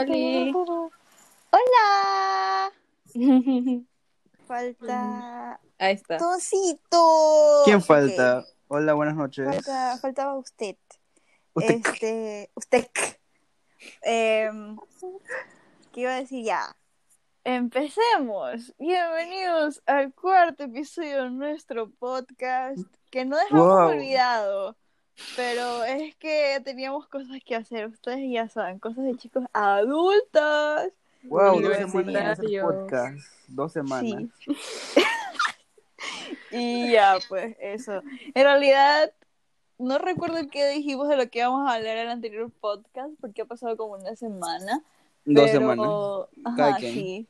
Oli. Hola. Falta Ahí está. Toncito. ¿Quién falta? Hola, buenas noches. Falta, faltaba usted. Usted. Este, usted. Em, ¿Qué iba a decir ya? Empecemos. Bienvenidos al cuarto episodio de nuestro podcast que no dejamos Wow. olvidado. Pero es que teníamos cosas que hacer. Ustedes ya saben, cosas de chicos adultos. Wow, dos semanas hacer podcast. Dos semanas. Sí. y ya, pues eso. En realidad, no recuerdo qué dijimos de lo que íbamos a hablar en el anterior podcast, porque ha pasado como una semana. Dos pero- semanas. Ajá, Cada quien. sí.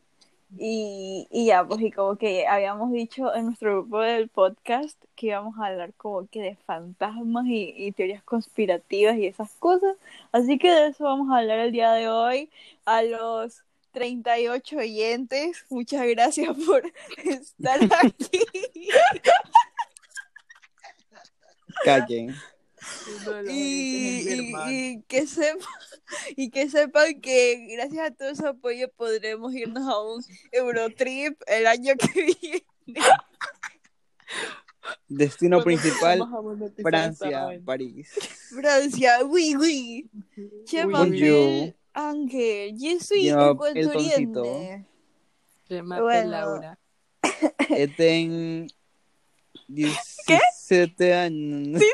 Y, y ya, pues, y como que habíamos dicho en nuestro grupo del podcast que íbamos a hablar como que de fantasmas y, y teorías conspirativas y esas cosas. Así que de eso vamos a hablar el día de hoy. A los 38 oyentes, muchas gracias por estar aquí. Quien. Y, y- y que sepan, y que sepan que gracias a todo su apoyo podremos irnos a un Eurotrip el año que viene. Destino principal, monetizar esta Francia. París. Francia, oui, oui. Je m'appelle Ángel, je Yo, el ecuatoriana. Se mate Bueno. Laura. Ten 17 años. Sí,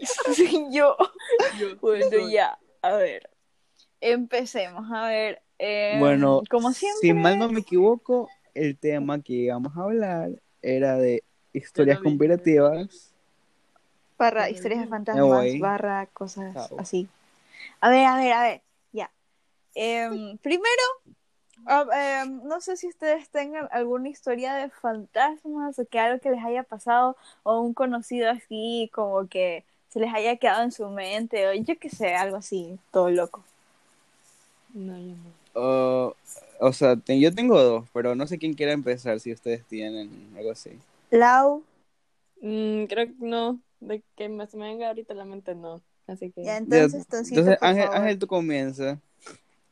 yo. Bueno, soy. ya, a ver. Empecemos, a ver. eh, Bueno, como siempre. si mal no me equivoco, el tema que íbamos a hablar era de historias conspirativas. barra historias de fantasmas, barra cosas Chao. así. A ver, a ver, a ver, ya. Em, primero, em, no sé si ustedes tengan alguna historia de fantasmas o que algo que les haya pasado o un conocido así como que se les haya quedado en su mente o yo qué sé, algo así, todo loco. No, yo no. O- o sea, te- yo tengo dos, pero no sé quién quiera empezar si ustedes tienen algo así. Lau, Mm, creo que no. De que me, se me venga ahorita la mente, no. Así que. ya entonces, Ya, Toncito, Entonces, por Ángel, favor. Ángel, tú comienza.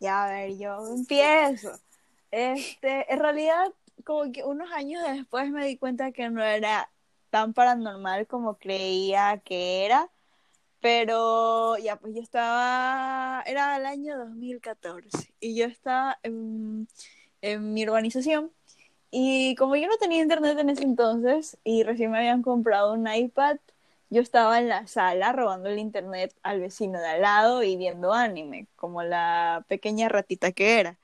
Ya, a ver, yo empiezo. Este, en realidad, como que unos años después me di cuenta que no era tan paranormal como creía que era, pero ya, pues yo estaba, era el año 2014 y yo estaba en, en mi urbanización y como yo no tenía internet en ese entonces y recién me habían comprado un iPad, yo estaba en la sala robando el internet al vecino de al lado y viendo anime, como la pequeña ratita que era.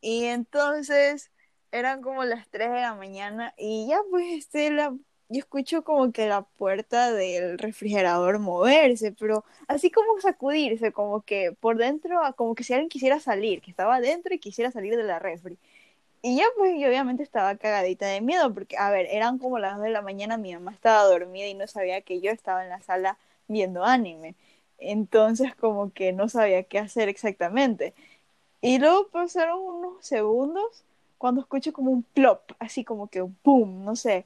Y entonces eran como las 3 de la mañana y ya pues este la yo escucho como que la puerta del refrigerador moverse, pero así como sacudirse, como que por dentro, como que si alguien quisiera salir, que estaba adentro y quisiera salir de la refri. Y ya pues yo obviamente estaba cagadita de miedo porque, a ver, eran como las 2 de la mañana, mi mamá estaba dormida y no sabía que yo estaba en la sala viendo anime. Entonces como que no sabía qué hacer exactamente. Y luego pasaron unos segundos cuando escucho como un plop, así como que un pum, no sé.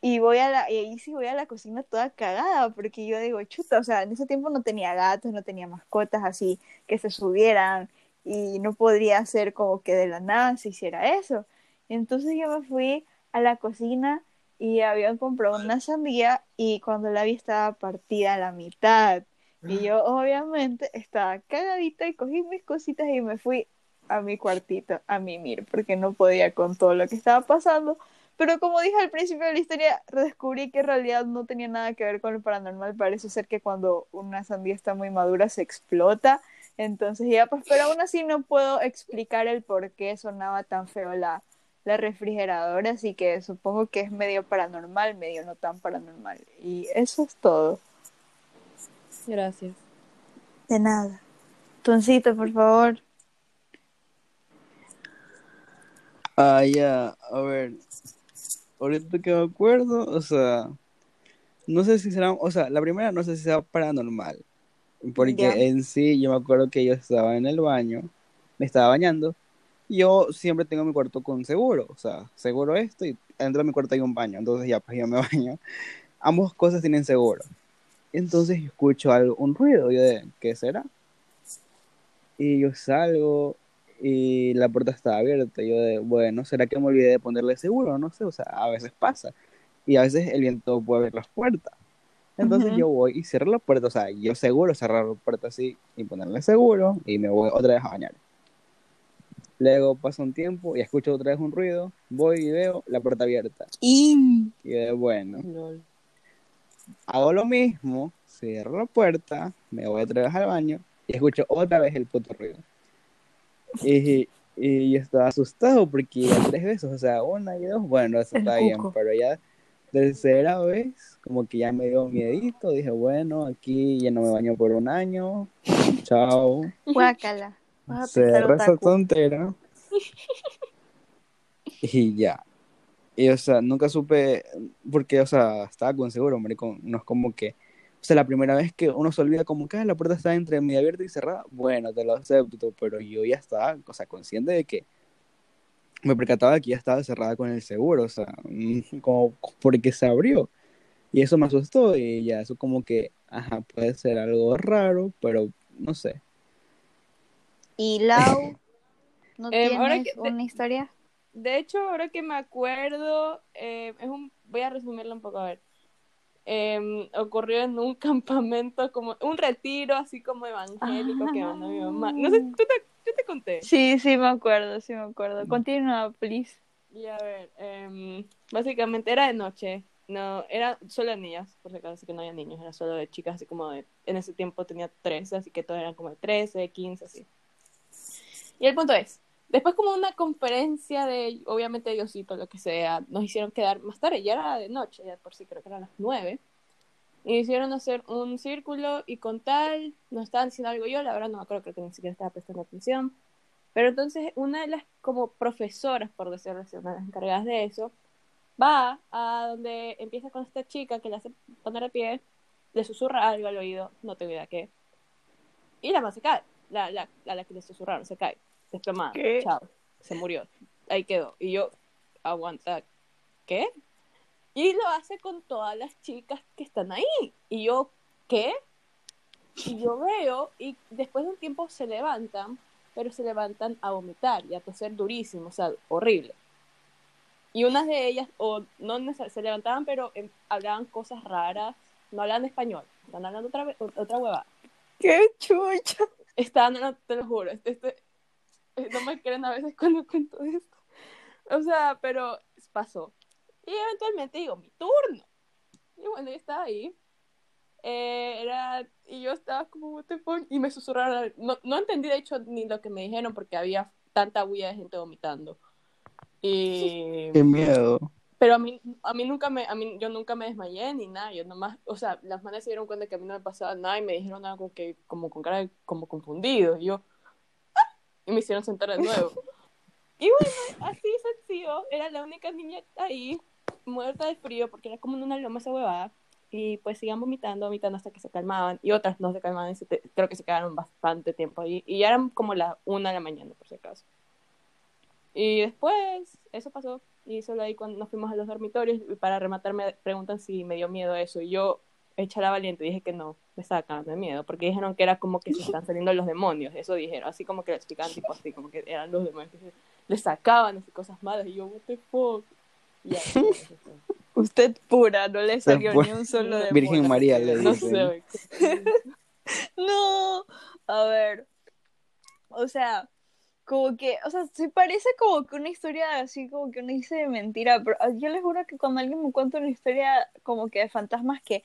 Y voy a la, y ahí sí voy a la cocina toda cagada, porque yo digo, chuta, o sea, en ese tiempo no tenía gatos, no tenía mascotas así que se subieran, y no podría ser como que de la nada se hiciera eso. Entonces yo me fui a la cocina y habían comprado una sandía y cuando la vi estaba partida a la mitad. Y yo obviamente estaba cagadita y cogí mis cositas y me fui a mi cuartito a mimir porque no podía con todo lo que estaba pasando. Pero como dije al principio de la historia, redescubrí que en realidad no tenía nada que ver con lo paranormal. Parece ser que cuando una sandía está muy madura se explota. Entonces ya, pues, pero aún así no puedo explicar el por qué sonaba tan feo la, la refrigeradora. Así que supongo que es medio paranormal, medio no tan paranormal. Y eso es todo. Gracias. De nada. Toncito, por favor. Ah, ya, a ver. Ahorita que me acuerdo, o sea, no sé si será, o sea, la primera no sé si sea paranormal, porque en sí yo me acuerdo que yo estaba en el baño, me estaba bañando, y yo siempre tengo mi cuarto con seguro, o sea, seguro esto y dentro de mi cuarto hay un baño, entonces ya, pues yo me baño. Ambas cosas tienen seguro. Entonces escucho algo, un ruido, yo de, ¿qué será? Y yo salgo y la puerta estaba abierta. Yo de, bueno, ¿será que me olvidé de ponerle seguro? No sé, o sea, a veces pasa. Y a veces el viento puede abrir las puertas. Entonces yo voy y cierro la puerta, o sea, yo seguro cerrar la puerta así y ponerle seguro y me voy otra vez a bañar. Luego pasa un tiempo y escucho otra vez un ruido, voy y veo la puerta abierta. Y Y de, bueno, Lol. hago lo mismo, cierro la puerta, me voy otra vez al baño y escucho otra vez el puto ruido. Y, y yo estaba asustado porque iba tres veces, o sea, una y dos, bueno, eso El está bien, pero ya tercera vez, como que ya me dio miedito, dije, bueno, aquí ya no me baño por un año, chao, guácala. Cerra esa tontera y ya. Y, o sea, nunca supe, porque, o sea, estaba con seguro, marico, no es como que, o sea, la primera vez que uno se olvida como que "Ah, la puerta está entre media abierta y cerrada, bueno, te lo acepto, pero yo ya estaba, o sea, consciente de que me percataba de que ya estaba cerrada con el seguro, o sea, mm, como porque se abrió. Y eso me asustó y ya, eso como que, ajá, puede ser algo raro, pero no sé. Y Lau, ¿no Em, ahora tienes que- de- una historia? De hecho, ahora que me acuerdo, eh, es un, voy a resumirlo un poco a ver. Em, ocurrió en un campamento, como un retiro así como evangélico que mandó mi mamá. No sé, ¿tú te, yo te conté. Sí, sí, me acuerdo, sí me acuerdo. Continúa, please. Y a ver, em, básicamente era de noche. No, era solo de niñas, por si acaso, así que no había niños, era solo de chicas, así como de. En ese tiempo tenía 13, así que todos eran como de 13, 15, así. Y el punto es: después, como una conferencia de, obviamente, Diosito, lo que sea, nos hicieron quedar más tarde, ya era de noche, ya por sí creo que eran las 9. Y hicieron hacer un círculo y con tal, nos estaban diciendo algo yo, la verdad no me acuerdo, creo que ni siquiera estaba prestando atención. Pero entonces una de las como profesoras, por decirlo así, una de las encargadas de eso, va a donde empieza con esta chica que le hace poner de pie, le susurra algo al oído, no tengo idea qué. Y la más se cae, la, la, a la que le susurraron, se cae, desplomada, ¿Qué? chao, se murió, ahí quedó. Y yo, aguanta, ¿qué? Y lo hace con todas las chicas que están ahí. Y yo, ¿qué? Y yo veo, y después de un tiempo se levantan, pero se levantan a vomitar y a toser durísimo, o sea, horrible. Y unas de ellas, o no se levantaban, pero hablaban cosas raras, no hablaban español, estaban hablando otra, otra huevada. ¡Qué chucha! Estaban, no, te lo juro, este, este- no me creen a veces cuando cuento esto. O sea, pero pasó. Y eventualmente digo, mi turno. Y bueno, yo estaba ahí. Eh, era, y yo estaba como, what the fuck, y me susurraron. No, no entendí, de hecho, ni lo que me dijeron porque había tanta bulla de gente vomitando. Y... Qué miedo. Pero a mí, a mí nunca me, a mí, yo nunca me desmayé ni nada, yo nomás, o sea, las manas se dieron cuenta que a mí no me pasaba nada y me dijeron algo que, como con cara de, como confundido, y yo. Y me hicieron sentar de nuevo. Y bueno, así sencillo, era la única niña ahí, muerta de frío, porque era como en una loma esa huevada, y pues sigan vomitando, vomitando hasta que se calmaban, y otras no se calmaban, y se te- creo que se quedaron bastante tiempo ahí, y ya eran como las una de la mañana, por si acaso. Y después, eso pasó. Y solo ahí cuando nos fuimos a los dormitorios, y para rematar me preguntan si me dio miedo eso. Y yo, hecha la valiente, dije que no, me estaba cagando de miedo. Porque dijeron que era como que se están saliendo los demonios. Eso dijeron, así como que lo explicaban, tipo así, como que eran los demonios que le sacaban así cosas malas. Y yo, what the fuck. Y fue. Usted pura, no le salió ni un solo de Virgen María le no güey. No, a ver, o sea, como que, o sea, se parece como que una historia así, como que uno dice de mentira, pero ah, yo les juro que cuando alguien me cuenta una historia como que de fantasmas que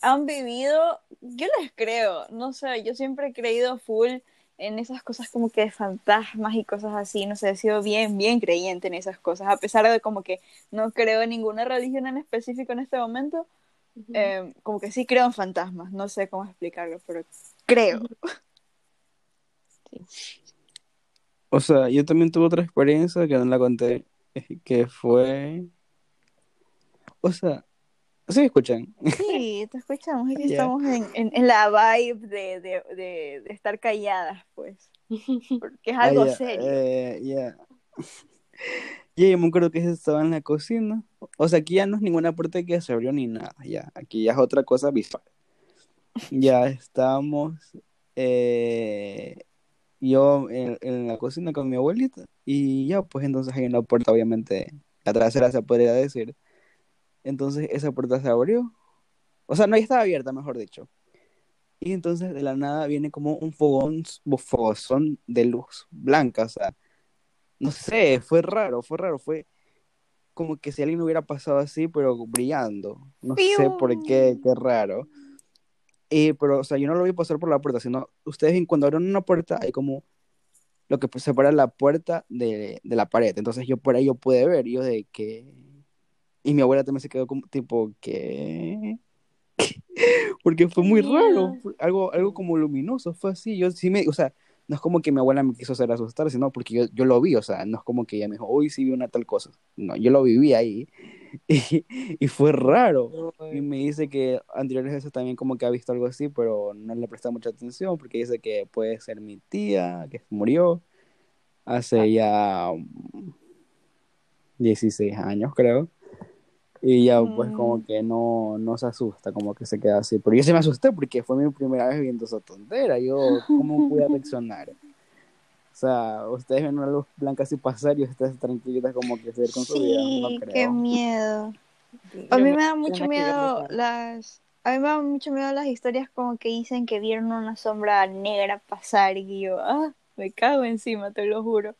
han vivido, yo les creo, no sé, yo siempre he creído full en esas cosas como que de fantasmas y cosas así, no sé, he sido bien, bien creyente en esas cosas, a pesar de como que no creo en ninguna religión en específico en este momento, Ujú. eh, como que sí creo en fantasmas, no sé cómo explicarlo, pero creo. O sea, yo también tuve otra experiencia que no la conté, que fue... O sea, ¿sí escuchan? Sí, te escuchamos, es que estamos en, en, en la vibe de, de, de, de estar calladas, pues, porque es algo Ah, ya, serio. eh, ya. Ya, yo me acuerdo que estaba en la cocina. O sea, aquí ya no es ninguna puerta que se abrió ni nada, ya. Aquí ya es otra cosa visual. Ya estábamos, eh, yo en, en la cocina con mi abuelita y ya, pues entonces en la puerta, obviamente, la trasera se podría decir. Entonces esa puerta se abrió. O sea, no, estaba abierta, mejor dicho. Y entonces de la nada viene como un fogón, fogozón de luz blanca, o sea, no sé, fue raro, fue raro, fue como que si alguien hubiera pasado así, pero brillando. No sé por qué, qué raro. Y, pero, o sea, yo no lo vi pasar por la puerta, sino ustedes ven cuando abren una puerta hay como lo que separa la puerta de, de la pared. Entonces yo por ahí yo pude ver, yo de que... Y mi abuela también se quedó como tipo, ¿qué? Porque fue muy raro, algo, algo como luminoso, fue así. Yo sí me, o sea, no es como que mi abuela me quiso hacer asustar, sino porque yo, yo lo vi, o sea, no es como que ella me dijo, uy, sí vi una tal cosa. No, yo lo viví ahí y, y fue raro. Y me dice que anteriores veces también como que ha visto algo así, pero no le presta mucha atención porque dice que puede ser mi tía, que murió hace ah. ya 16 años, creo. Y ya pues como que no, no se asusta, como que se queda así. Pero yo sí me asusté porque fue mi primera vez viendo esa tontera. Yo, ¿cómo pude reaccionar? O sea, ustedes ven una luz blanca así pasar y ustedes tranquilitas como que seguir con su vida. No creo. qué miedo. A mí me da mucho miedo las... A mí me da mucho miedo las historias como que dicen que vieron una sombra negra pasar y yo, ah, me cago encima, te lo juro.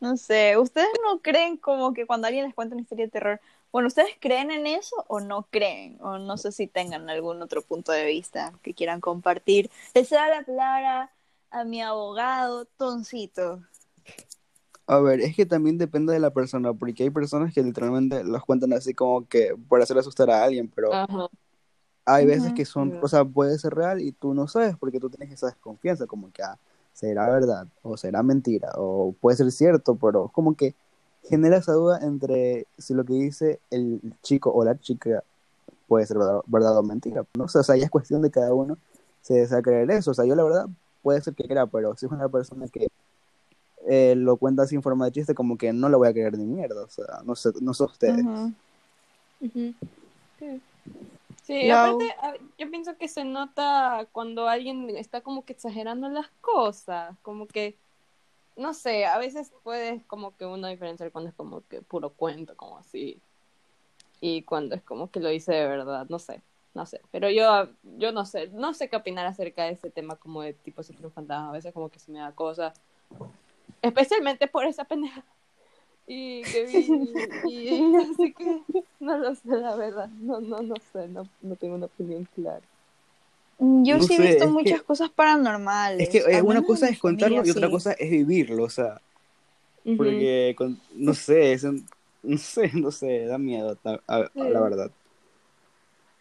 No sé, ¿ustedes no creen como que cuando alguien les cuenta una historia de terror, bueno, ¿ustedes creen en eso o no creen? O no sé si tengan algún otro punto de vista que quieran compartir. Les da la palabra a mi abogado Toncito. A ver, es que también depende de la persona, porque hay personas que literalmente los cuentan así como que por hacer asustar a alguien, pero hay veces que son, o sea, puede ser real y tú no sabes porque tú tienes esa desconfianza, como que ah, será verdad o será mentira o puede ser cierto, pero como que genera esa duda entre si lo que dice el chico o la chica puede ser verdad, o mentira. ¿no? O sea, ya es cuestión de cada uno se desea creer eso. O sea, yo la verdad puede ser que crea, pero si es una persona que eh, lo cuenta sin forma de chiste, como que no lo voy a creer ni mierda. O sea, no sé, no sé ustedes. Sí, aparte, yo pienso que se nota cuando alguien está como que exagerando las cosas, como que no sé, a veces puedes como que uno diferenciar cuando es como que puro cuento, como así, y cuando es como que lo hice de verdad, no sé, no sé, pero yo, yo no sé, no sé qué opinar acerca de ese tema como de tipo un fantasma, a veces como que se me da cosas, especialmente por esa pendeja. Y que vi, y, así que no lo sé, la verdad, no, no, no sé, no, no tengo una opinión clara. Yo sí he visto muchas cosas paranormales. Es que una cosa es contarlo y otra cosa es vivirlo, o sea. Porque, no sé, no sé, no sé, da miedo, la verdad.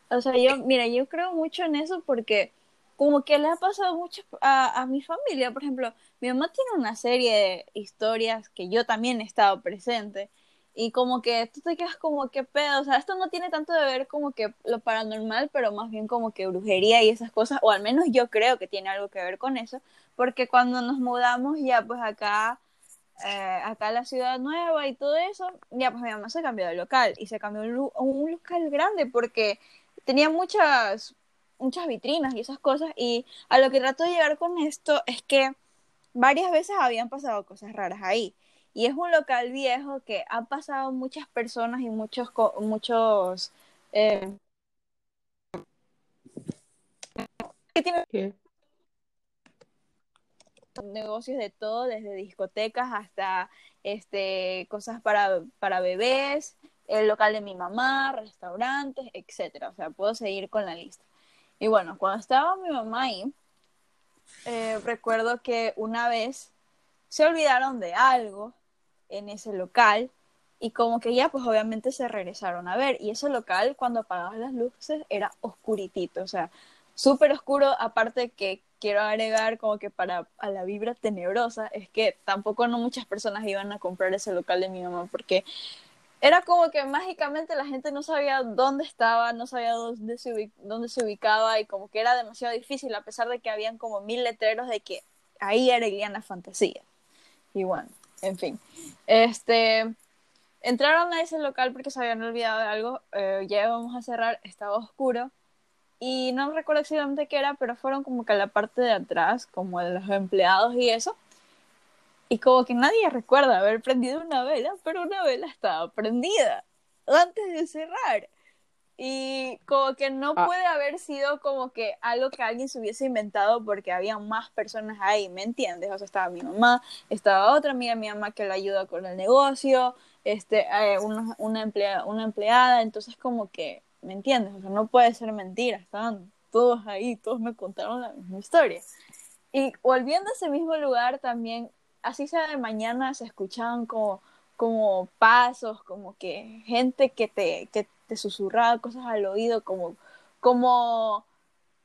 O sea, yo, mira, yo creo mucho en eso porque como que le ha pasado mucho a, a mi familia. Por ejemplo, mi mamá tiene una serie de historias que yo también he estado presente y como que tú te quedas como que pedo, o sea, esto no tiene tanto de ver como que lo paranormal, pero más bien como que brujería y esas cosas, o al menos yo creo que tiene algo que ver con eso, porque cuando nos mudamos ya pues acá, eh, acá la ciudad nueva y todo eso, ya pues mi mamá se cambió de local y se cambió a un local grande porque tenía muchas, muchas vitrinas y esas cosas y a lo que trato de llegar con esto es que varias veces habían pasado cosas raras ahí y es un local viejo que han pasado muchas personas y muchos, muchos eh, negocios de todo, desde discotecas hasta este cosas para, para bebés, el local de mi mamá, restaurantes, etcétera. O sea, puedo seguir con la lista. Y bueno, cuando estaba mi mamá ahí, eh, recuerdo que una vez se olvidaron de algo en ese local y como que ya pues obviamente se regresaron a ver. Y ese local cuando apagaban las luces era oscuritito, o sea, súper oscuro, aparte que quiero agregar como que para a la vibra tenebrosa es que tampoco no muchas personas iban a comprar ese local de mi mamá porque era como que mágicamente la gente no sabía dónde estaba, no sabía dónde se, dónde se ubicaba y como que era demasiado difícil a pesar de que habían como mil letreros de que ahí era Iliana Fantasía. Y bueno, en fin. Este, entraron a ese local porque se habían olvidado de algo, eh, ya íbamos a cerrar, estaba oscuro y no recuerdo exactamente qué era, pero fueron como que a la parte de atrás, como de los empleados y eso, Y como que nadie recuerda haber prendido una vela, pero una vela estaba prendida antes de cerrar. Y como que no Ah. puede haber sido como que algo que alguien se hubiese inventado porque había más personas ahí, ¿me entiendes? O sea, estaba mi mamá, estaba otra amiga mi mamá que la ayuda con el negocio, este, eh, una, una, emplea- una empleada, entonces como que, ¿me entiendes? O sea, no puede ser mentira, estaban todos ahí, todos me contaron la misma historia. Y volviendo a ese mismo lugar también, así sea de mañana, se escuchaban como, como pasos, como que gente que te, que te susurraba cosas al oído, como, como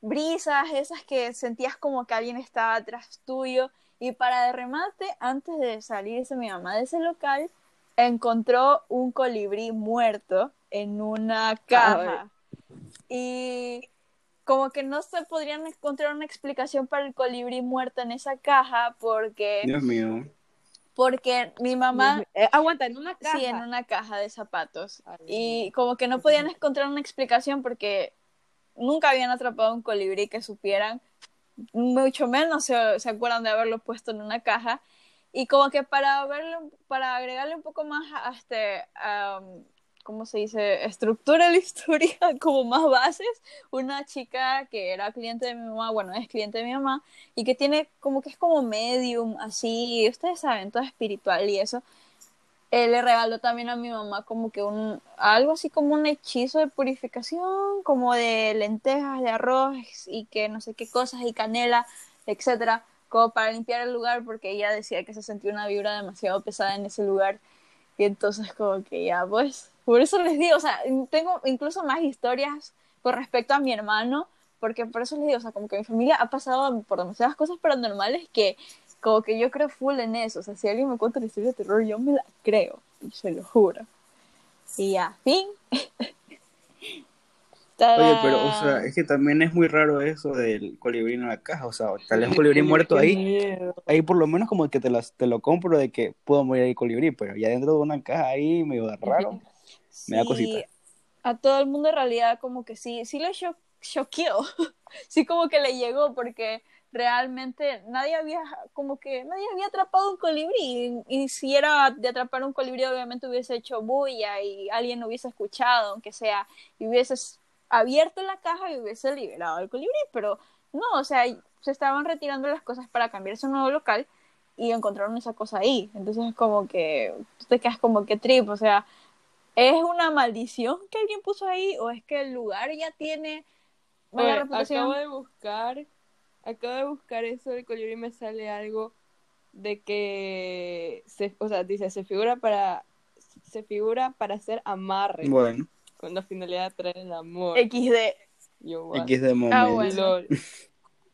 brisas, esas que sentías como que alguien estaba atrás tuyo. Y para de remate, antes de salirse mi mamá de ese local, encontró un colibrí muerto en una caja. Y como que no se podrían encontrar una explicación para el colibrí muerto en esa caja porque, Dios mío. Porque mi mamá Eh, aguanta, en una caja. Sí, en una caja de zapatos. Ay, Y como que no podían encontrar una explicación porque nunca habían atrapado un colibrí que supieran, mucho menos se, se acuerdan de haberlo puesto en una caja. Y como que para verlo, para agregarle un poco más a este, ¿cómo se dice? Estructura a la historia, como más bases, una chica que era cliente de mi mamá, bueno, es cliente de mi mamá, y que tiene como que es como medium, así, ustedes saben, todo espiritual y eso, eh, le regaló también a mi mamá como que un, algo así como un hechizo de purificación, como de lentejas, de arroz y que no sé qué cosas y canela, etcétera, como para limpiar el lugar porque ella decía que se sentía una vibra demasiado pesada en ese lugar. Y entonces como que ya pues, por eso les digo, o sea, tengo incluso más historias con respecto a mi hermano, porque por eso les digo, o sea, como que mi familia ha pasado por demasiadas cosas paranormales que como que yo creo full en eso. O sea, si alguien me cuenta una historia de terror, yo me la creo. Y se lo juro. Y ya, fin. Oye, pero, o sea, es que también es muy raro eso del colibrí en la caja. O sea, tal vez un colibrí muerto ahí, miedo. ahí por lo menos como que te, las, te lo compro de que puedo morir ahí colibrí, pero ya dentro de una caja ahí medio raro. me da cosita. A todo el mundo en realidad como que sí, sí le cho- choqueó. sí como que le llegó porque realmente nadie había, como que nadie había atrapado un colibrí. Y, si era de atrapar un colibrí, obviamente hubiese hecho bulla y alguien hubiese escuchado, aunque sea, y hubieses abierto la caja y hubiese liberado al colibrí, pero no, o sea, se estaban retirando las cosas para cambiarse a un nuevo local y encontraron esa cosa ahí. Entonces es como que tú te quedas como que trip, o sea, ¿es una maldición que alguien puso ahí o es que el lugar ya tiene mala Oye, reputación? acabo de buscar, acabo de buscar eso del colibrí y me sale algo de que se, o sea, dice, se figura para se figura para hacer amarre Bueno, con la finalidad de atraer el amor. XD, Yo, what? X de momento. Ah, bueno.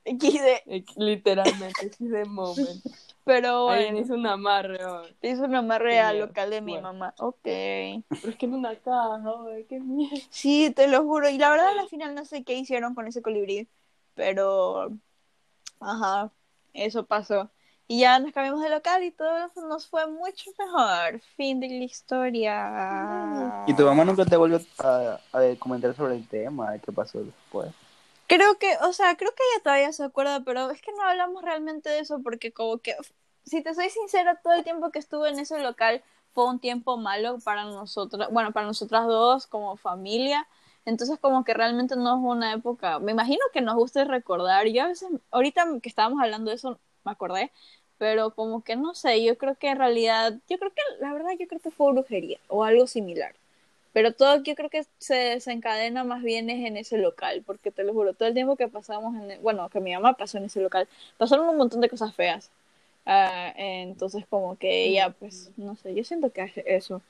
XD, Literalmente, X de moment. Pero Alguien bueno, hizo un amarre, hizo un amarre Qué al miedo. local de mi Bueno. mamá. Ok. Pero es que en una caja, oye, qué miedo. Sí, te lo juro. Y la verdad, al final no sé qué hicieron con ese colibrí, pero. Ajá, eso pasó. Y ya nos cambiamos de local y todo eso nos fue mucho mejor. Fin de la historia. ¿Y tu mamá nunca te volvió a, a comentar sobre el tema de qué pasó después? Creo que, o sea, creo que ella todavía se acuerda, pero es que no hablamos realmente de eso porque como que, si te soy sincera, todo el tiempo que estuve en ese local fue un tiempo malo para nosotras, bueno, para nosotras dos como familia. Entonces como que realmente no es una época, me imagino que nos gusta recordar. Yo a veces, ahorita que estábamos hablando de eso, me acordé, pero como que no sé, yo creo que en realidad, yo creo que, la verdad, yo creo que fue brujería o algo similar. Pero todo yo creo que se desencadena más bien es en ese local, porque te lo juro, todo el tiempo que pasamos en, el- bueno, que mi mamá pasó en ese local, pasaron un montón de cosas feas. Ah, entonces como que ella, pues, no sé, yo siento que hace eso.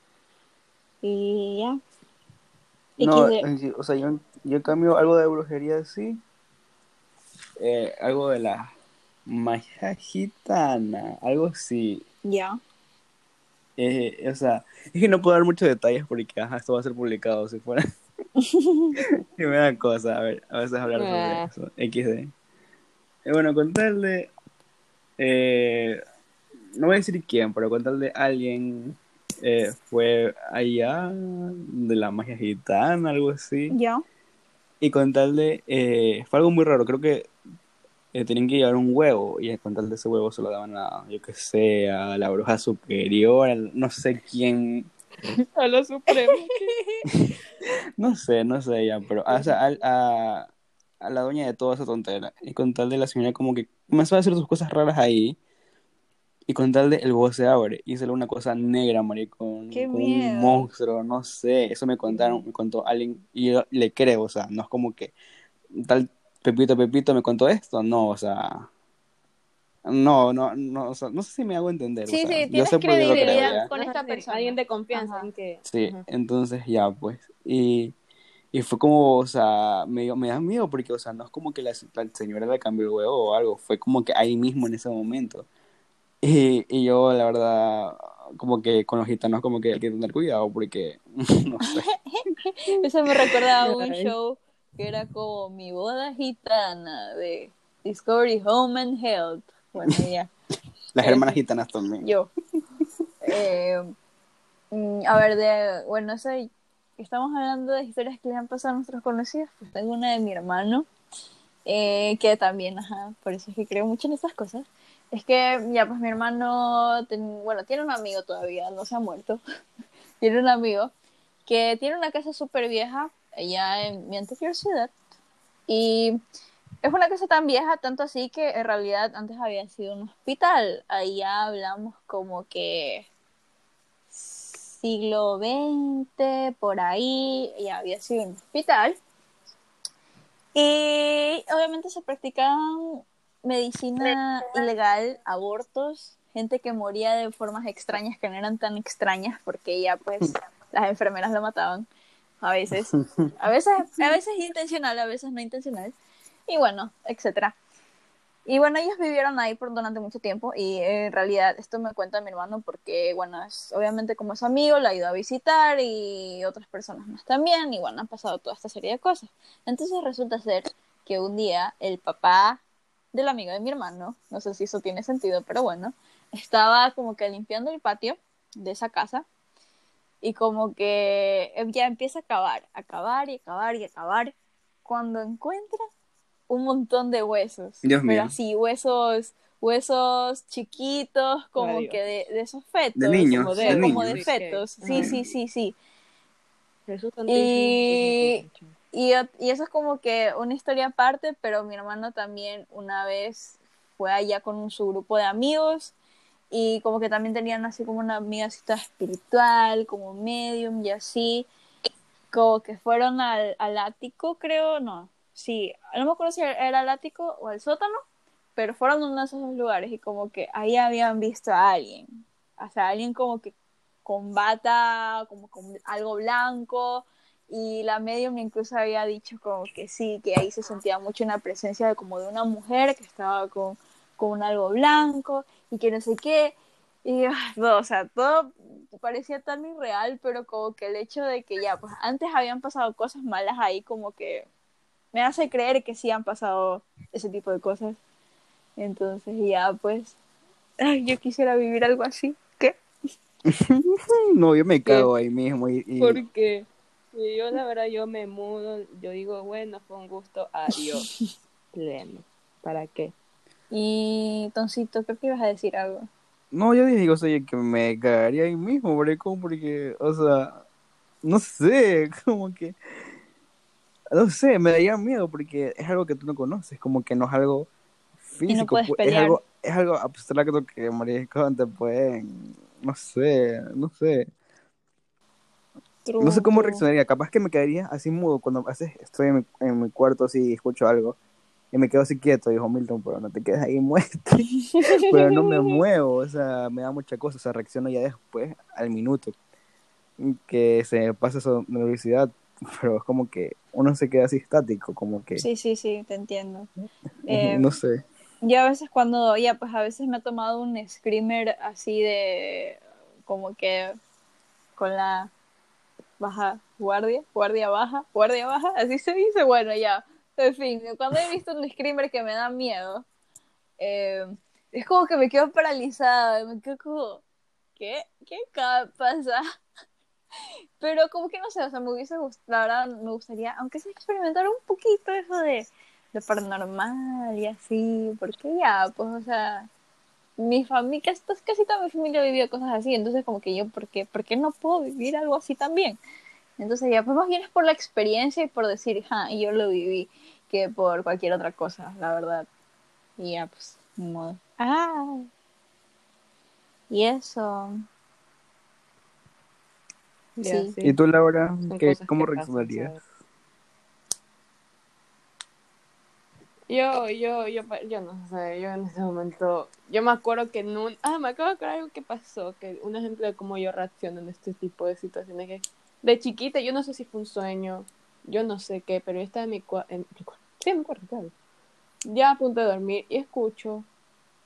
Y ya. No, o sea, yo, yo cambio algo de brujería sí. Eh, algo de la magia gitana, algo así. Ya. Eh, o sea, es que no puedo dar muchos detalles porque ajá, esto va a ser publicado si fuera. y me da cosa, a ver, a veces hablar sobre Ah. eso. XD. Eh, bueno, contarle. Eh, no voy a decir quién, pero contarle a alguien. eh, fue allá de la magia gitana, algo así. Ya. Y contarle. eh, fue algo muy raro, creo que. Eh, tenían que llevar un huevo y con tal de ese huevo se lo daban a, yo que sé, a la bruja superior, al- no sé quién, A lo supremo. no sé, no sé ya, pero o sea, a, a la dueña de toda esa tontera. Y con tal de la señora como que comenzó a hacer sus cosas raras ahí. Y con tal de el huevo se abre y sale una cosa negra, maricón, ¡Qué como miedo! un monstruo, no sé, eso me contaron, me contó alguien y yo le creo, o sea, no es como que tal Pepito Pepito me contó esto, no, o sea, no, no, no, o sea, no sé si me hago entender, Sí, o sea, sí, yo tienes sé creo, credibilidad ¿ya? con esta persona. Alguien de confianza Ajá. en que. Sí, Ajá. entonces ya, pues, y, y fue como, o sea, me, dio- me da miedo porque, o sea, no es como que la, la señora le cambió el huevo o algo, fue como que ahí mismo en ese momento. Y, y yo, la verdad, como que con los gitanos como que hay que tener cuidado porque, no sé. Eso me recordaba a un show que era como Mi boda gitana de Discovery Home and Health. Bueno, ya. Las Eh, hermanas gitanas también. Yo. Eh, mm, a ver, de, bueno, eso, estamos hablando de historias que le han pasado a nuestros conocidos. Pues tengo una de mi hermano, eh, que también, ajá, por eso es que creo mucho en estas cosas. Es que, ya, pues mi hermano, ten- bueno, tiene un amigo todavía, no se ha muerto. tiene un amigo que tiene una casa súper vieja allá en mi anterior ciudad. Y es una casa tan vieja, tanto así que en realidad antes había sido un hospital. Ya hablamos como que siglo XX, por ahí, ya había sido un hospital. Y obviamente se practicaban medicina ilegal, abortos, gente que moría de formas extrañas que no eran tan extrañas porque ya pues las enfermeras lo mataban a veces. A veces, a veces intencional, a veces no intencional. Y bueno, etcétera. Y bueno, ellos vivieron ahí por durante mucho tiempo y en realidad esto me cuenta mi hermano porque, bueno, es, obviamente como es amigo, lo ha ido a visitar y otras personas más también y bueno, han pasado toda esta serie de cosas. Entonces resulta ser que un día el papá del amigo de mi hermano, no sé si eso tiene sentido, pero bueno, estaba como que limpiando el patio de esa casa y como que ya empieza a cavar, a cavar y a cavar y a cavar cuando encuentra un montón de huesos. Dios pero mío. así, huesos, huesos chiquitos, como Ay, que de, de esos fetos. De niños, como de de, como niños. de fetos. Sí, sí, sí, sí. Jesús Y-. Y, y eso es como que una historia aparte, pero mi hermano también una vez fue allá con su grupo de amigos y como que también tenían así como una amigacita espiritual, como medium y así, como que fueron al, al ático, creo, no, sí, no me acuerdo si era al ático o al sótano, pero fueron a uno de esos dos lugares y como que ahí habían visto a alguien, o sea, alguien como que con bata, como con algo blanco, y la medium incluso había dicho como que sí, que ahí se sentía mucho una presencia de como de una mujer que estaba con, con algo blanco y que no sé qué. Y no, o sea, todo parecía tan irreal, pero como que el hecho de que ya, pues antes habían pasado cosas malas ahí, como que me hace creer que sí han pasado ese tipo de cosas. Entonces ya, pues, ay, yo quisiera vivir algo así. ¿Qué? No, yo me cago ahí mismo y, yo la verdad yo me mudo, yo digo, bueno, fue un gusto, adiós. Pleno. ¿Para qué? Y Toncito, creo que ibas a decir algo. No, yo dije, o sea, que me cagaría ahí mismo, como porque, o sea, no sé, como que, no sé, me daría miedo porque es algo que tú no conoces, como que no es algo físico, puedes pu- es pelear. algo, es algo abstracto que maricón te pueden, no sé, no sé, no sé cómo reaccionaría, capaz que me quedaría así mudo cuando a veces estoy en mi, en mi cuarto así y escucho algo y me quedo así quieto, dijo Milton, pero no te quedes ahí muerto, pero no me muevo, o sea, me da mucha cosa, o sea, reacciono ya después, al minuto, que se pasa su nerviosidad, pero es como que uno se queda así estático, como que, Sí, sí, sí, te entiendo. Eh, no sé, Yo a veces cuando, ya, pues a veces me he tomado un screamer así de, como que con la baja guardia, guardia baja, guardia baja, así se dice, bueno, ya, en fin, cuando he visto un screamer que me da miedo, eh, es como que me quedo paralizada, me quedo como, ¿qué? ¿Qué pasar? Pero como que no sé, o sea, me hubiese gustado, me gustaría, aunque sea experimentar un poquito eso de, de paranormal y así, porque ya, pues, o sea, mi familia, casi, toda mi familia vivió cosas así, entonces como que yo, ¿por qué, ¿por qué no puedo vivir algo así también? Entonces ya, pues más bien es por la experiencia y por decir, ja, yo lo viví, que por cualquier otra cosa, la verdad. Y ya, pues, ni modo. Ah. Y eso. Sí. ¿Y tú, Laura? ¿Qué, ¿Cómo que reaccionarías? Yo, yo, yo, yo no sé, yo en ese momento, yo me acuerdo que en un, ah, me acabo de acordar algo que pasó, que un ejemplo de cómo yo reacciono en este tipo de situaciones, que de chiquita, yo no sé si fue un sueño, yo no sé qué, pero yo estaba en mi cuarto, sí, en mi cuarto, claro, ya a punto de dormir, y escucho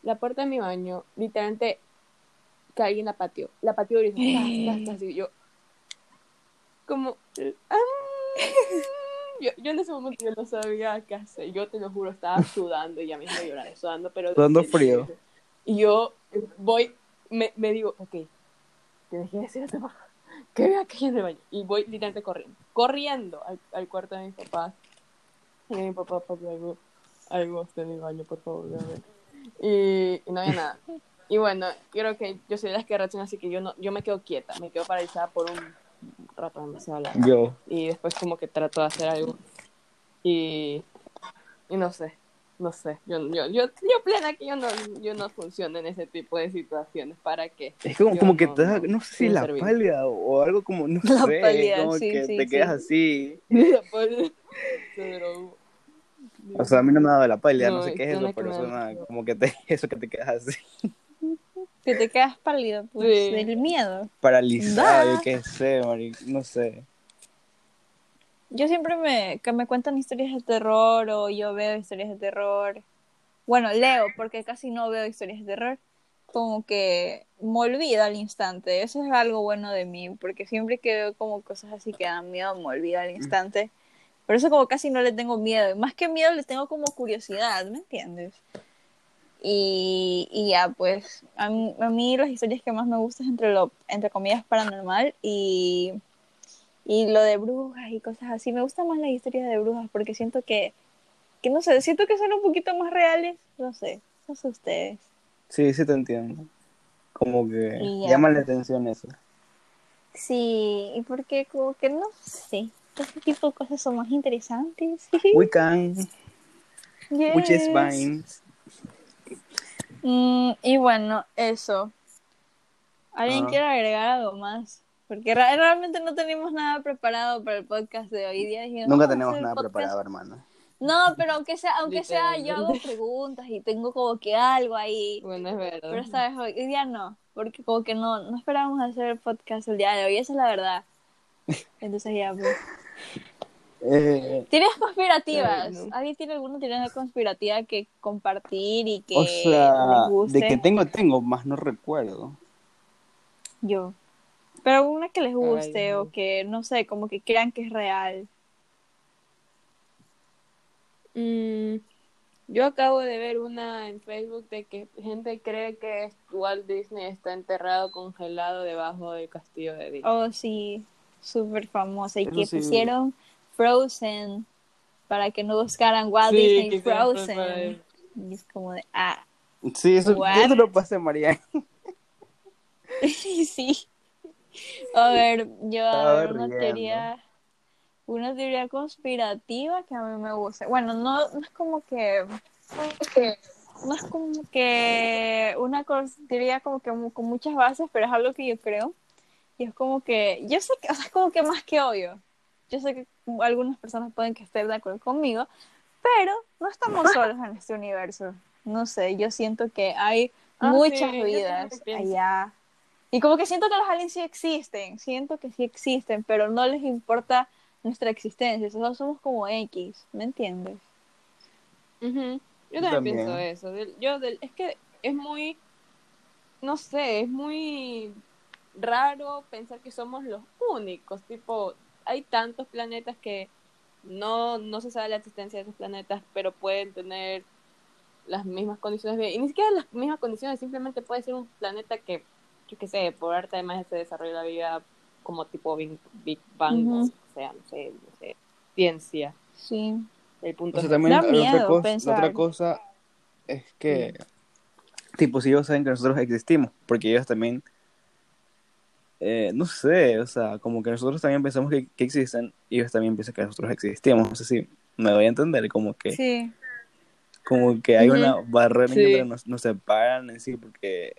la puerta de mi baño, literalmente, que alguien la pateó, la pateó tas, y yo, como, ah, yo, yo en ese momento yo no sabía qué hacer. Yo te lo juro, estaba sudando y ya mismo llorando, sudando, pero. Sudando frío. Y yo voy, me, me digo, ok, tienes que decir a tu mamá que vea que en el baño. Y voy literalmente corriendo, corriendo al, al cuarto de mis papás. Y mi papá, papi, algo, algo está en el baño, por favor. Y, y no había nada. Y bueno, creo que yo soy de las que así que yo no, yo me quedo quieta, me quedo paralizada por un rato demasiado largo Yo. y después como que trato de hacer algo y, y no sé, no sé, yo, yo, yo, yo plena que yo no, yo no funciono en ese tipo de situaciones, ¿para qué? Es como, como que no- te da, no- sé si la pálida o, o algo como, no La sé, pálida, como sí, que sí, te sí. quedas así. Después se drogó. O sea, a mí no me ha dado la pálida, no, No, sé qué es eso, pero suena como que te, eso que te quedas así, Que te quedas pálido, pues, Sí. del miedo. paralizado, yo qué sé, mari, no sé. Yo siempre me, que me cuentan historias de terror o yo veo historias de terror. Bueno, leo porque casi no veo historias de terror. Como que me olvido al instante. Eso es algo bueno de mí, porque siempre que veo como cosas así que dan miedo, me olvido al instante. Por eso como casi no le tengo miedo. Más que miedo le tengo como curiosidad, ¿me entiendes? Y, y ya, pues, a mí, a mí las historias que más me gustan es entre lo, entre comillas, paranormal y, y lo de brujas y cosas así. Me gustan más las historias de brujas porque siento que, que no sé, siento que son un poquito más reales. No sé, no sé ustedes. Sí, sí te entiendo. Como que ya, llama la atención eso. Sí, y porque como que no sé, este tipo de cosas son más interesantes. We can, which is Yes. fine. Mm, y bueno, eso. ¿Alguien Ajá. quiere agregar algo más? Porque realmente no tenemos nada preparado para el podcast de hoy día. Dijimos, Nunca "Vamos a tenemos nada podcast". preparado, hermano. No, pero aunque sea, aunque sea yo hago preguntas y tengo como que algo ahí. Bueno, es verdad. Pero esta vez hoy, día no, porque como que no, no esperábamos hacer el podcast el día de hoy, esa es la verdad. Entonces ya, pues. Eh, ¿Tienes conspirativas? Ay, no. ¿Alguien tiene alguna teoría conspirativa que compartir y que o sea, les guste? de que tengo, tengo, más no recuerdo. Yo. Pero una que les guste Ay, no. o que, no sé, como que crean que es real. Mm, yo acabo de ver una en Facebook de que gente cree que Walt Disney está enterrado congelado debajo del castillo de Disney. Oh, sí, súper famosa. Y Eso que sí. pusieron Frozen para que no buscaran Walt Sí, Disney Frozen. Y es como de, ah, Sí, eso, te lo pasé, María. sí. A ver, yo a ver, una teoría, una teoría conspirativa que a mí me gusta. Bueno, no, no es como que, no es como que una teoría como que con muchas bases, pero es algo que yo creo. Y es como que, yo sé que, o sea, es como que más que obvio. Yo sé que algunas personas pueden que estén de acuerdo conmigo, pero no estamos solos en este universo. No sé, yo siento que hay Ah, muchas sí, vidas pienso. allá. Y como que siento que los aliens sí existen, siento que sí existen, pero no les importa nuestra existencia, solo somos como X, ¿me entiendes? Ujú. Yo Yo también, también. pienso eso. Del- Yo del- es que es muy, no sé, es muy raro pensar que somos los únicos. Tipo, hay tantos planetas que no, no se sabe la existencia de esos planetas, pero pueden tener las mismas condiciones de vida. Y ni siquiera las mismas condiciones, simplemente puede ser un planeta que, yo qué sé, por arte además se desarrolla la vida como tipo Big, Big Bang, Ujú. o sea, no sé, no sé, ciencia. Sí. El punto O sea, es también Da la, miedo otra cosa, la pensar. otra cosa es que, tipo, si ellos saben que nosotros existimos, porque ellos también, eh, no sé, o sea, como que nosotros también pensamos que, que existen y ellos también piensan que nosotros existimos. No sé si me voy a entender, como que, Sí. como que hay una barrera Sí. que nos, nos separan en sí, porque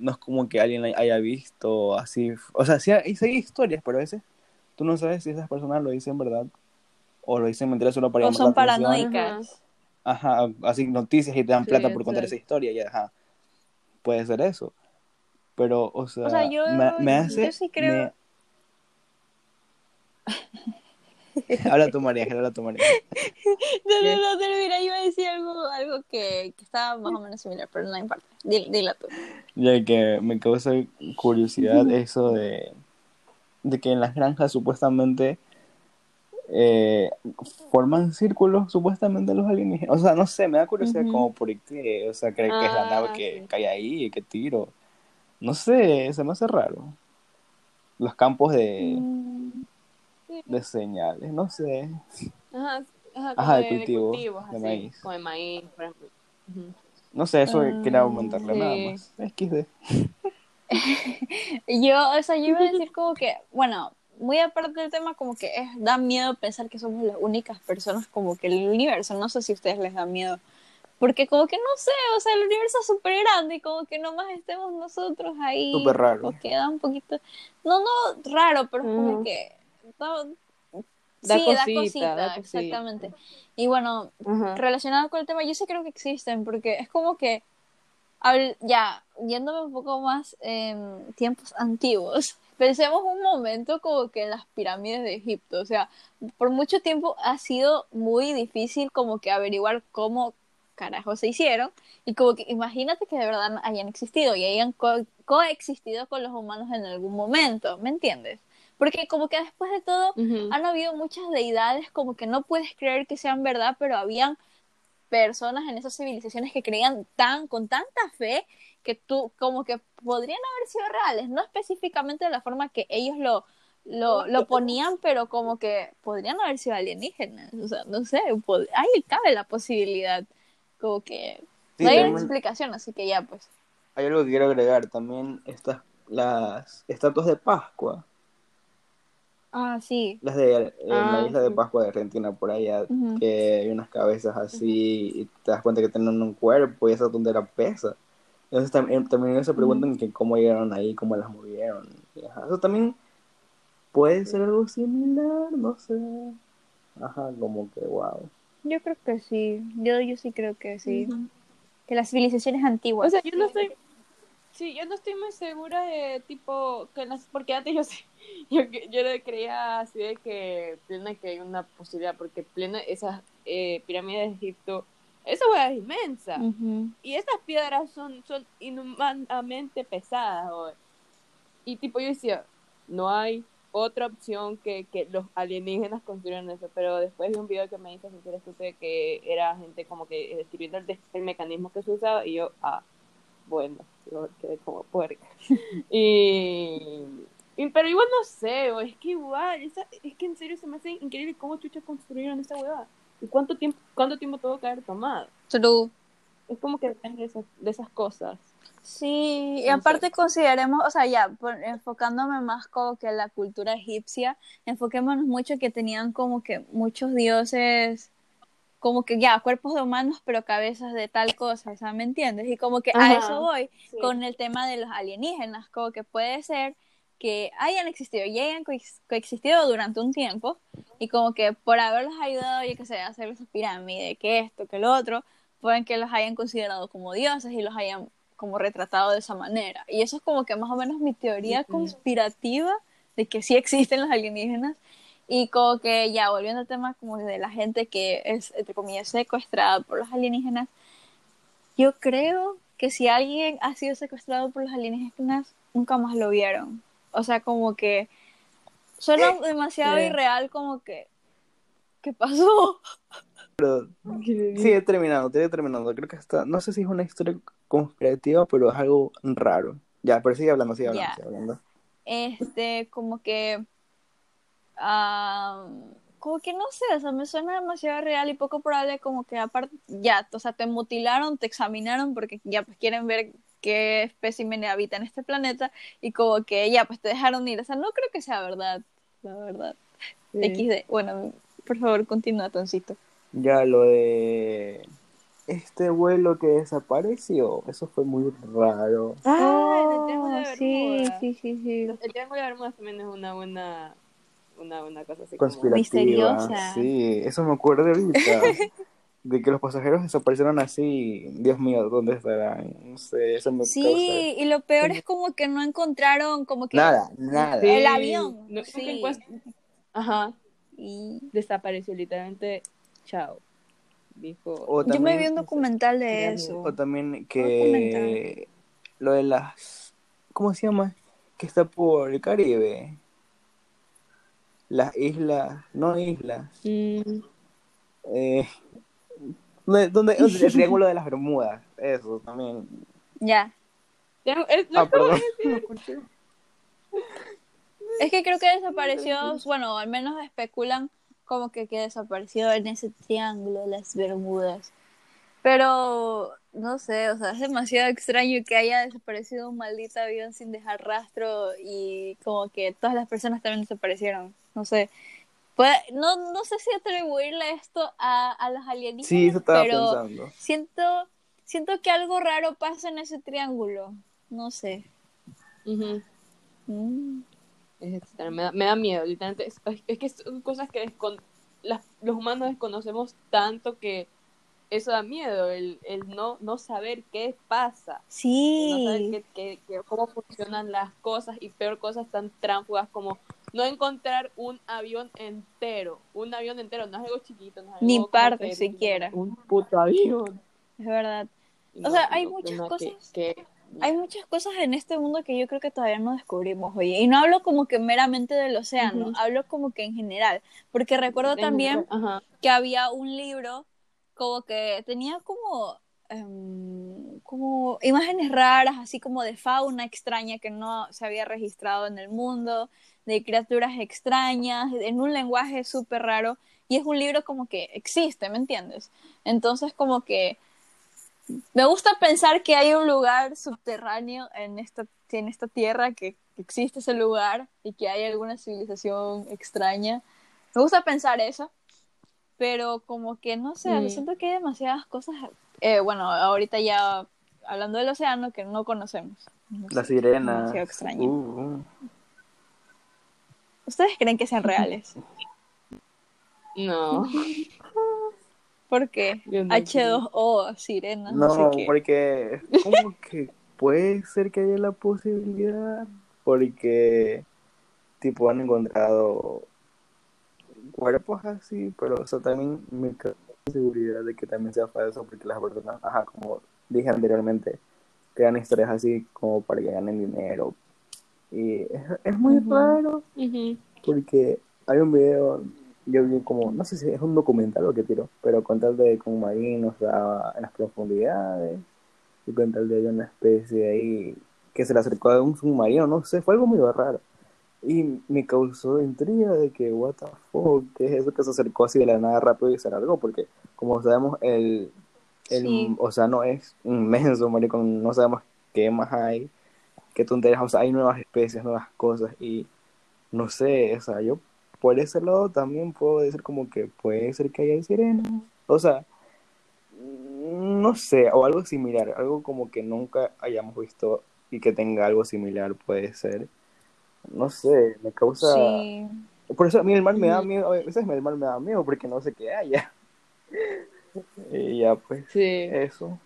no es como que alguien haya visto así, o sea, sí hay, sí hay historias, pero a veces tú no sabes si esas personas lo dicen verdad o lo dicen mentira solo para O son paranoicas. Ajá, así noticias y te dan Sí, plata por contar esa historia, y ajá, puede ser eso. Pero, o sea, O sea, yo- me, me hace... yo sí creo- me- habla tú, María habla tú, María. No, no, no, pero mira, iba a decir algo, algo que, que estaba más o menos similar, pero no importa. Dil- Dila tú. Ya que me causa curiosidad eso de, de que en las granjas supuestamente eh, forman círculos supuestamente los alienígenas. O sea, no sé, me da curiosidad Ujú. como por qué, o sea, cree que es la Ah, nave que sí. cae ahí que tiro. No sé, se me hace raro. Los campos de, Mm, de señales, no sé. Ajá, ajá, Ajá, como de cultivos, cultivos, de así, maíz. Como de maíz, por ejemplo. No sé, eso Ah, quería aumentarle nada sí. más. XD. Yo, o sea, yo iba a decir como que, bueno, muy aparte del tema, como que es, da miedo pensar que somos las únicas personas como que el universo, no sé si a ustedes les da miedo, porque como que no sé, o sea, el universo es súper grande y como que nomás estemos nosotros ahí, Súper raro. como que da un poquito, no, no raro, pero es como Ujú. que, da- Da sí, da cosita, da cosita. exactamente. Y bueno, Ajá. relacionado con el tema, yo sí creo que existen, porque es como que, ya, yéndome un poco más en tiempos antiguos, pensemos un momento como que en las pirámides de Egipto, o sea, por mucho tiempo ha sido muy difícil como que averiguar cómo carajo se hicieron, y como que imagínate que de verdad hayan existido y hayan co- coexistido con los humanos en algún momento, ¿me entiendes? Porque como que después de todo, han habido muchas deidades como que no puedes creer que sean verdad, pero habían personas en esas civilizaciones que creían tan con tanta fe que tú como que podrían haber sido reales, no específicamente de la forma que ellos lo lo, lo ponían, pero como que podrían haber sido alienígenas, o sea, no sé, ahí cabe la posibilidad, como que Sí, no hay una explicación, así que ya pues. Hay algo que quiero agregar también, estas, las estatuas de Pascua, Ah, sí. las de eh, Ah, la isla de. Pascua de Argentina, por allá, Ujú. que hay unas cabezas así y te das cuenta que tienen un cuerpo y esa tontera pesa. Entonces también, también ellos se preguntan que cómo llegaron ahí, cómo las movieron. Y, ajá, Eso también puede ser algo similar, no sé. Ajá, como que wow. Yo creo que sí, yo, yo sí creo que sí. Que las civilizaciones antiguas. O sea, yo no estoy. Sí, yo no estoy muy segura de tipo. Que las, porque antes yo sé. Yo, yo le creía así de que plena que hay una posibilidad. Porque plena esas eh, pirámides de Egipto. Esa hueá es inmensa. Y estas piedras son, son inhumanamente pesadas. güey. Y tipo yo decía, no hay otra opción que, que los alienígenas construyan eso. Pero después de un video que me hizo sentir estúpido que era gente como que describiendo el, el mecanismo que se usaba y yo, ah, bueno, yo quedé como puerca. y- pero igual no sé, es que igual, esa- es que en serio se me hace increíble cómo chucha construyeron esa huevada. ¿Y cuánto tiempo, cuánto tiempo tuvo que haber tomado? True. Es como que depende de esas, de esas cosas. Sí, y aparte sé. consideremos, o sea, ya, por- enfocándome más como que en la cultura egipcia, enfoquémonos mucho que tenían como que muchos dioses, como que ya, cuerpos de humanos, pero cabezas de tal cosa, ¿me entiendes? Y como que a Ajá. eso voy Sí. con el tema de los alienígenas, como que puede ser que hayan existido y hayan coex- coexistido durante un tiempo, y como que por haberlos ayudado, yo qué sé, a hacer esas pirámides, que esto, que lo otro, pueden que los hayan considerado como dioses y los hayan como retratado de esa manera. Y eso es como que más o menos mi teoría conspirativa de que sí existen los alienígenas. Y como que ya volviendo al tema como de la gente que es, entre comillas, secuestrada por los alienígenas, yo creo que si alguien ha sido secuestrado por los alienígenas, nunca más lo vieron. O sea, como que suena demasiado Sí. irreal como que, ¿qué pasó? Sigue terminando, sigue terminando. Creo que está, no sé si es una historia conspirativa, pero es algo raro. Ya, pero sigue hablando, sigue hablando, sigue hablando. este, como que, ah, como que no sé, o sea, me suena demasiado real y poco probable como que aparte, ya, o sea, te mutilaron, te examinaron porque ya pues quieren ver qué espécimen habita en este planeta y como que ya pues te dejaron ir, o sea, no creo que sea verdad, la verdad. Sí. XD, bueno, por favor, continúa, Toncito. Ya lo de este vuelo que desapareció, eso fue muy raro. Ah, el Triángulo de sí, sí, sí, sí. El Triángulo de Bermuda también es una buena, una buena cosa así como-. Misteriosa. Sí, eso me acuerdo ahorita. de que los pasajeros desaparecieron así. Dios mío, ¿dónde estarán? No sé, eso me Sí, y lo peor es como que no encontraron como que. Nada, nada. Sí, El avión, no- sí. Ajá, y desapareció literalmente, chao. Dijo, O yo me vi un documental de eso. O también que lo de las... ¿Cómo se llama? Que está por el Caribe. Las islas, no islas. mm, Eh, donde, el Triángulo de las Bermudas. Eso también. Ya. es- Ah, perdón. decir. Es que creo que desapareció, bueno, al menos especulan como que, que desapareció en ese triángulo de las Bermudas. Pero no sé, o sea, es demasiado extraño que haya desaparecido un maldito avión sin dejar rastro y como que todas las personas también desaparecieron. No sé. No, no sé si atribuirle esto a, a los alienígenas, Sí, eso estaba pero pensando. siento, siento que algo raro pasa en ese triángulo. No sé. Ujú. Mm. Es extraño, me da, me da miedo, literalmente. Es, es que son cosas que descon- las- los humanos desconocemos tanto que eso da miedo, el, el no, no saber qué pasa, el no saber Sí. qué, qué- qué- cómo funcionan las cosas y peor cosas tan tránfugas como no encontrar un avión entero. Un avión entero, no es algo chiquito, no es algo Ni parte siquiera. Un puto avión. Es verdad. O sea, hay no, muchas que- cosas. que- Hay muchas cosas en este mundo que yo creo que todavía no descubrimos, oye. Y no hablo como que meramente del océano, hablo como que en general. Porque recuerdo también que había un libro como que tenía como, em, como imágenes raras, así como de fauna extraña que no se había registrado en el mundo, de criaturas extrañas, en un lenguaje súper raro. Y es un libro como que existe, ¿me entiendes? Entonces como que me gusta pensar que hay un lugar subterráneo en esta, en esta tierra, que, que existe ese lugar y que hay alguna civilización extraña. Me gusta pensar eso, pero como que no sé, Mm. siento que hay demasiadas cosas, eh, bueno, ahorita ya hablando del océano que no conocemos. No sé, sirenas. demasiado extraño. Uh, uh. ¿Ustedes creen que sean reales? No. ¿Por qué? Yo no H2O, sirenas, no, No, sé qué. porque es como que puede ser que haya la posibilidad, porque tipo han encontrado cuerpos así, pero eso también me causa seguridad de que también sea falso, porque las personas, ajá, como dije anteriormente, crean historias así como para que ganen dinero. Y es, es muy raro, porque hay un video, yo vi como, no sé si es un documental o qué tiro, pero con tal de que un marino estaba en las profundidades y con tal de una especie ahí que se le acercó a un submarino, no sé, fue algo muy raro. Y me causó intriga de que, what the fuck, ¿qué es eso que se acercó así de la nada rápido y se largó? Porque, como sabemos, el, el Sí. océano es inmenso, marico, no sabemos qué más hay, qué tonterías, o sea, hay nuevas especies, nuevas cosas y no sé, o sea, yo por ese lado también puedo decir como que puede ser que haya sirenas, o sea, mm, no sé, o algo similar, algo como que nunca hayamos visto y que tenga algo similar puede ser. No sé, me causa... Sí. Por eso a mí el mar me da miedo, a veces el mar me da miedo porque no sé qué haya. Y ya pues, Sí. eso.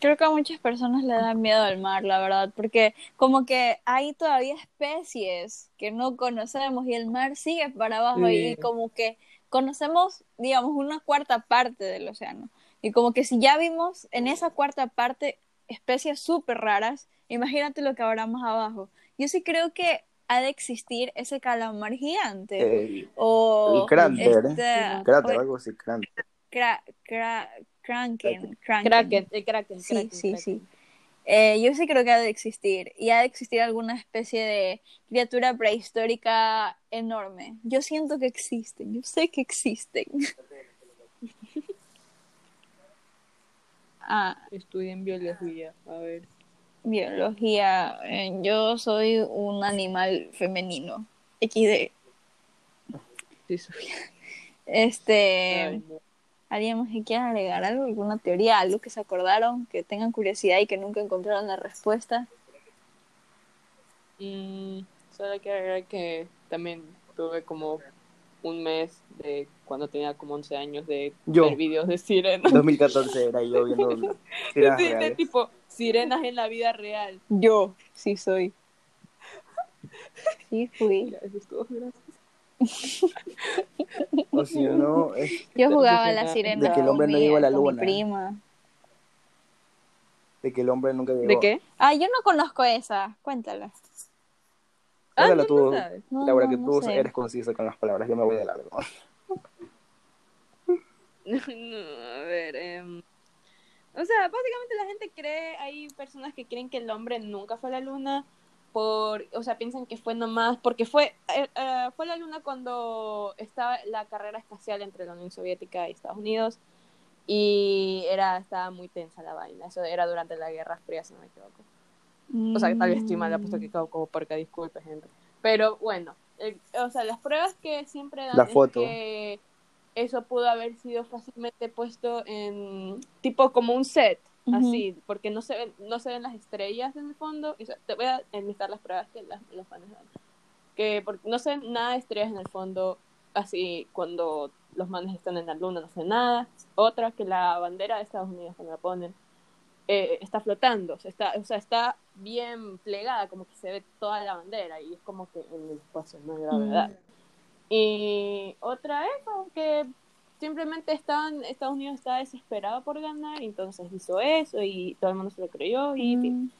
Creo que a muchas personas le da miedo al mar, la verdad, porque como que hay todavía especies que no conocemos y el mar sigue para abajo Sí. y como que conocemos, digamos, una cuarta parte del océano. Y como que si ya vimos en esa cuarta parte especies súper raras, imagínate lo que habrá más abajo. Yo sí creo que ha de existir ese calamar gigante. El, o el cráter, este, cráter, o- algo así, cráter. cra- cra-. Kraken, el Kraken. Sí, sí, sí. Eh, yo sí creo que ha de existir. Y ha de existir alguna especie de criatura prehistórica enorme. Yo siento que existen. Yo sé que existen. ah, Estudien biología, a ver. Biología. eh, yo soy un animal femenino. XD. Sí, Sofía. Este. Ay, no. ¿Alguien más que quiera agregar algo? ¿Alguna teoría? ¿Algo que se acordaron? ¿Que tengan curiosidad y que nunca encontraron la respuesta? Mm, solo quiero agregar que también tuve como un mes de cuando tenía como 11 años de Yo. ver videos de sirenas. 2014 era yo viendo sirenas Sí, de tipo sirenas en la vida real. Yo, sí soy. Sí fui. Mira, eso estuvo gracioso. O si no, es Yo jugaba a la sirena de que el hombre no llegó a la mi luna. prima. de que el hombre nunca llegó. ¿De qué? Ah, yo no conozco esa. Cuéntala. Ah, no, tú, no Laura, no, que tú sé. eres concisa con las palabras. Yo me voy de largo. No, a ver, em, o sea, básicamente la gente cree, hay personas que creen que el hombre nunca fue a la luna, por, o sea, piensan que fue nomás, porque fue, eh, eh, fue a la luna cuando estaba la carrera espacial entre la Unión Soviética y Estados Unidos, y era, estaba muy tensa la vaina, eso era durante la Guerra Fría, si no me equivoco. O sea, tal vez estoy mal, apuesto que quedo como porque disculpe, gente. Pero bueno, el- o sea, las pruebas que siempre dan La es foto. que eso pudo haber sido fácilmente puesto en tipo como un set, así, porque no se ven, no se ven las estrellas en el fondo. Y, o sea, te voy a enlistar las pruebas que las, los fans dan. Que porque no se ven nada de estrellas en el fondo, así cuando los manes están en la luna, no se ve nada. Otra que la bandera de Estados Unidos cuando la ponen eh, está flotando, está, o sea, está bien plegada, como que se ve toda la bandera y es como que en el espacio no hay gravedad. Y otra es que simplemente estaban, Estados Unidos estaba desesperado por ganar, entonces hizo eso y todo el mundo se lo creyó y, Mm.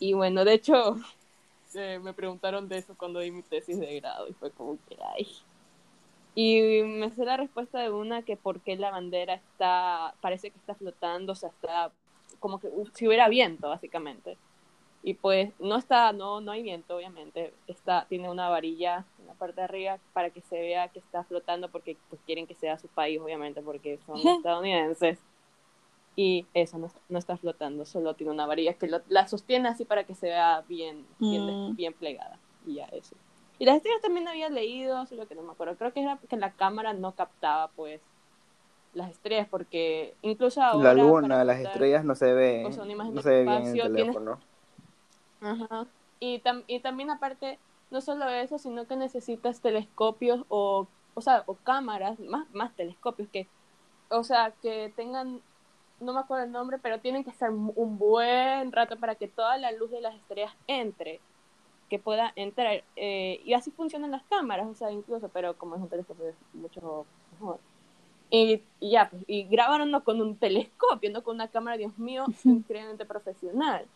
y bueno, de hecho eh, me preguntaron de eso cuando di mi tesis de grado y fue como que ay. Y me sé la respuesta de una que por qué la bandera está, parece que está flotando, o sea, está como que uh, si hubiera viento, básicamente. Y pues no está, no, no hay viento, obviamente. Está, tiene una varilla en la parte de arriba para que se vea que está flotando porque pues, quieren que sea su país, obviamente, porque son estadounidenses. Y eso no, no está flotando, solo tiene una varilla que lo- la sostiene así para que se vea bien, bien, Mm. bien plegada. Y ya eso. Y las estrellas también había leído, solo que no me acuerdo. Creo que era que la cámara no captaba, pues, las estrellas, porque incluso ahora... La luna, las estrellas no se o sea, imagen No se ve bien en el tienes- teléfono. Ajá. Y, tam- y también aparte, no solo eso, sino que necesitas telescopios o, o sea, o cámaras, más, más telescopios que, o sea, que tengan, no me acuerdo el nombre, pero tienen que estar un buen rato para que toda la luz de las estrellas entre, que pueda entrar. Eh, y así funcionan las cámaras, o sea, incluso, pero como es un telescopio es mucho mejor. Y, y ya, pues, y grabaron no con un telescopio, no con una cámara, Dios mío, increíblemente profesional.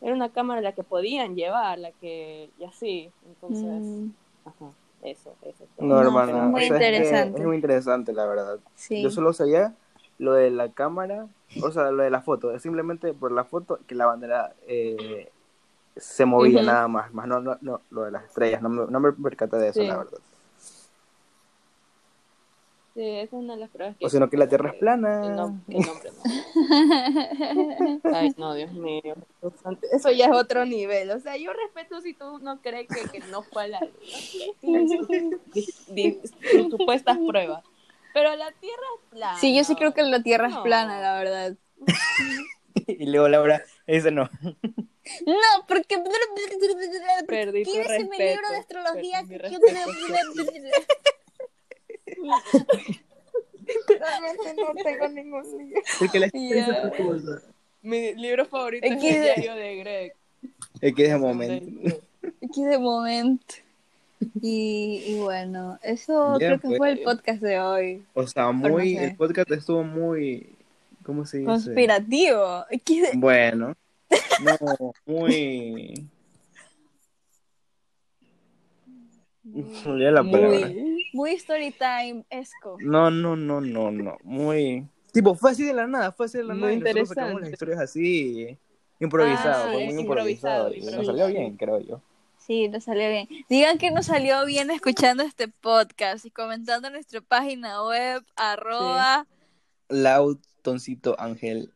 Era una cámara la que podían llevar, la que, y así, entonces, Mm, ajá, eso, eso. No, No, hermana. muy o sea, es que interesante. Es, muy interesante, la verdad. sí. Yo solo sabía lo de la cámara, o sea, lo de la foto. Es simplemente por la foto que la bandera eh, se movía nada más. Más no, no, no, lo de las estrellas. No me, no me percaté de eso, Sí. la verdad. Sí, es una de las pruebas que... O sino que la Tierra es plana. el nombre no. Ay, no, Dios mío. Eso ya es otro nivel. O sea, yo respeto si tú no crees que, que no fue a la sus- supuestas pruebas. Pero la Tierra es plana. Sí, yo sí creo que la Tierra es plana, la verdad. y luego Laura dice no. No, porque Perdí tu en mi respeto. libro de astrología que yo respeto. Realmente no tengo ningún libro. Porque la. Mi libro favorito es Es el que- diario de Greg. Es que de momento. Aquí de momento. Y, y bueno, eso Bien, creo que fue el pues. podcast de hoy. O sea, no muy. sé. El podcast estuvo muy. ¿Cómo se dice? Conspirativo. De- Bueno. No, muy. Me olvidé la palabra. Muy. Muy story time esco. No, no, no, no, no. Muy. Tipo, fue así de la nada, fue así de la Muy nada. Y nosotros sacamos interesante. las historias así. Improvisado, Ah, muy improvisado, improvisado. y Nos salió bien, creo yo. Sí, nos salió bien. Digan que nos salió bien escuchando este podcast y comentando en nuestra página web arroba Lautoncito Ángel.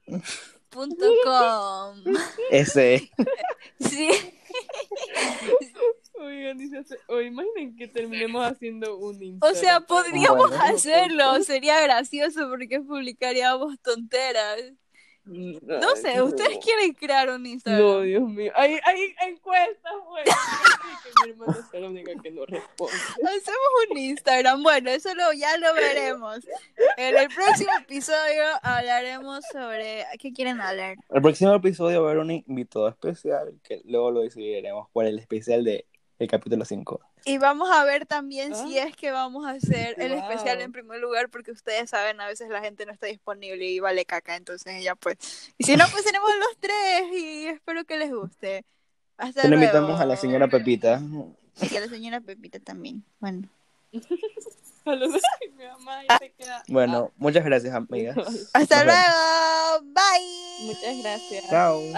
punto com. Ese. Sí, Oigan, dice, o imaginen que terminemos haciendo un o Instagram. sea, podríamos Bueno, hacerlo, sería gracioso porque publicaríamos tonteras. No sé, ¿ustedes quieren crear un No, Instagram? Dios mío. Hay, hay encuestas, güey. que mi hermana sea la única que no responde. Hacemos un Instagram, bueno, eso lo, ya lo veremos. En el próximo episodio hablaremos sobre... ¿Qué quieren hablar? El próximo episodio va a haber un invitado especial que luego lo decidiremos por el especial de el capítulo 5. Y vamos a ver también si Ah. es que vamos a hacer el Wow. especial en primer lugar, porque ustedes saben, a veces la gente no está disponible y vale caca, entonces ya pues. Y si no, pues tenemos los tres y espero que les guste. Hasta luego. invitamos a la señora Pepita. Y a la señora Pepita también. Bueno. Saludos a mi mamá ya se queda. Bueno, muchas gracias, amigas. Hasta Nos vemos. luego. Bye. Muchas gracias. Chao.